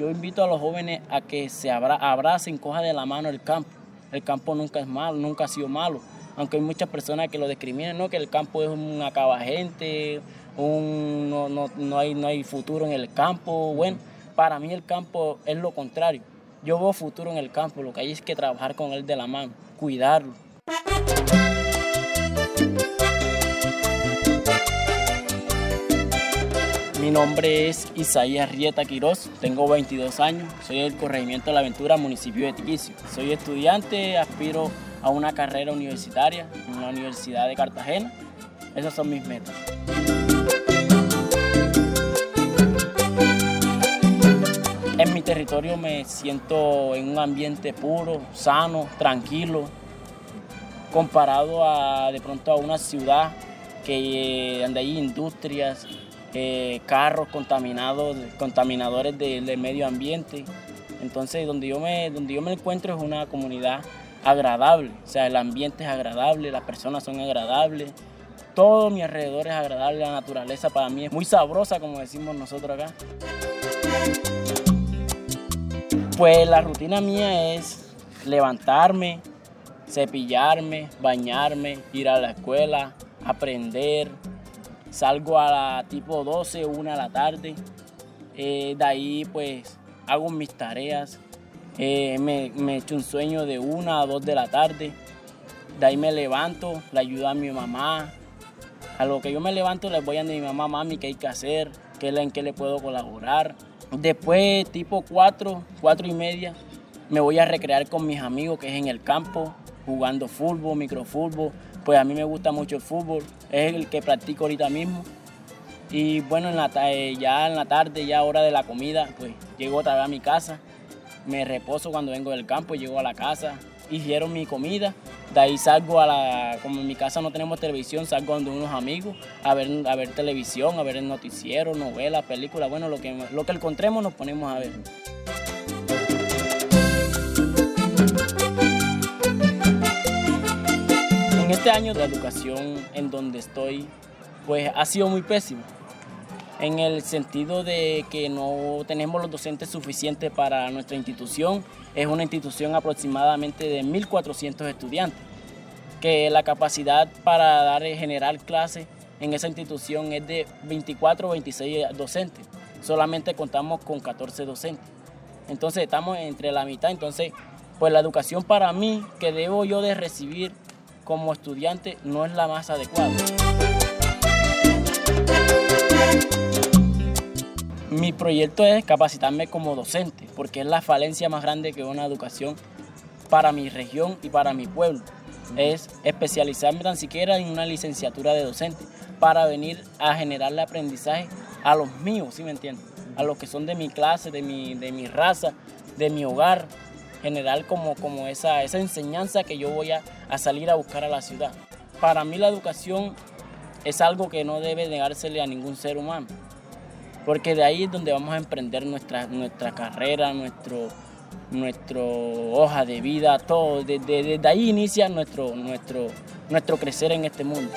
yo invito a los jóvenes a que se abracen, coja de la mano el campo. El campo nunca es malo, nunca ha sido malo. Aunque hay muchas personas que lo discriminan, ¿no? que el campo es un acabagente, un, no, no, no, hay, no hay futuro en el campo. Bueno, para mí el campo es lo contrario. Yo veo futuro en el campo, lo que hay es que trabajar con él de la mano, cuidarlo. Mi nombre es Isaías Rieta Quiroz, tengo 22 años, soy del Corregimiento de la Aventura, municipio de Tiquicio. Soy estudiante, aspiro a una carrera universitaria en la Universidad de Cartagena. Esas son mis metas. En mi territorio me siento en un ambiente puro, sano, tranquilo, comparado a de pronto a una ciudad que donde hay industrias, eh, carros contaminados, contaminadores del medio ambiente. Entonces, donde yo, me, donde yo me encuentro es una comunidad agradable, o sea, el ambiente es agradable, las personas son agradables, todo mi alrededor es agradable, la naturaleza para mí es muy sabrosa, como decimos nosotros acá. Pues la rutina mía es levantarme, cepillarme, bañarme, ir a la escuela, aprender. Salgo a la tipo 12, 1 a la tarde. Eh, de ahí pues hago mis tareas. Eh, me, me echo un sueño de 1 a 2 de la tarde. De ahí me levanto, le ayudo a mi mamá. A lo que yo me levanto les voy a mi mamá, mami, qué hay que hacer, qué, en qué le puedo colaborar. Después, tipo 4, 4 y media, me voy a recrear con mis amigos que es en el campo, jugando fútbol, microfútbol. Pues a mí me gusta mucho el fútbol, es el que practico ahorita mismo. Y bueno, en la, eh, ya en la tarde, ya hora de la comida, pues llego otra vez a mi casa, me reposo cuando vengo del campo, llego a la casa, hicieron mi comida. De ahí salgo a la, como en mi casa no tenemos televisión, salgo donde unos amigos a ver, a ver televisión, a ver el noticiero, novelas, películas, bueno, lo que, lo que encontremos nos ponemos a ver. En este año de educación en donde estoy, pues ha sido muy pésimo en el sentido de que no tenemos los docentes suficientes para nuestra institución. Es una institución aproximadamente de 1.400 estudiantes, que la capacidad para dar generar clases en esa institución es de 24 o 26 docentes. Solamente contamos con 14 docentes. Entonces estamos entre la mitad. Entonces, pues la educación para mí que debo yo de recibir como estudiante no es la más adecuada. Mi proyecto es capacitarme como docente, porque es la falencia más grande que una educación para mi región y para mi pueblo. Es especializarme tan siquiera en una licenciatura de docente para venir a generarle aprendizaje a los míos, ¿sí me entiendes? A los que son de mi clase, de mi, de mi raza, de mi hogar, generar como, como esa, esa enseñanza que yo voy a, a salir a buscar a la ciudad. Para mí la educación es algo que no debe negársele a ningún ser humano porque de ahí es donde vamos a emprender nuestra, nuestra carrera, nuestro, nuestro hoja de vida, todo. Desde, ahí inicia nuestro, nuestro, nuestro crecer en este mundo.